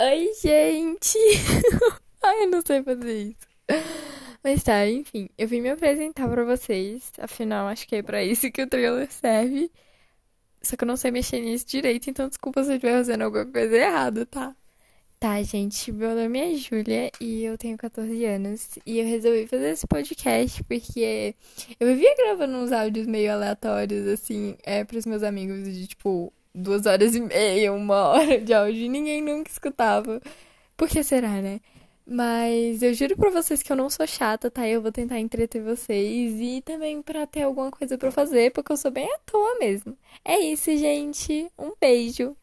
Oi, gente! Ai, eu não sei fazer isso. Mas tá, enfim, eu vim me apresentar pra vocês. Afinal, acho que é pra isso que o trailer serve. Só que eu não sei mexer nisso direito, então desculpa se eu estiver fazendo alguma coisa errada, tá? Tá, gente, meu nome é Júlia e eu tenho 14 anos. E eu resolvi fazer esse podcast porque eu vivia gravando uns áudios meio aleatórios, assim, é, pros meus amigos de tipo duas horas e meia, uma hora de áudio e ninguém nunca escutava. Por que será, né? Mas eu juro pra vocês que eu não sou chata, tá? Eu vou tentar entreter vocês e também pra ter alguma coisa pra fazer, porque eu sou bem à toa mesmo. É isso, gente. Um beijo.